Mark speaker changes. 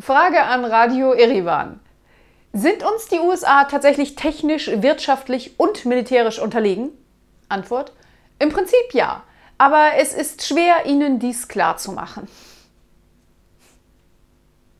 Speaker 1: Frage an Radio Erivan. Sind uns die USA tatsächlich technisch, wirtschaftlich und militärisch unterlegen? Antwort: Im Prinzip ja, aber es ist schwer, ihnen dies klarzumachen.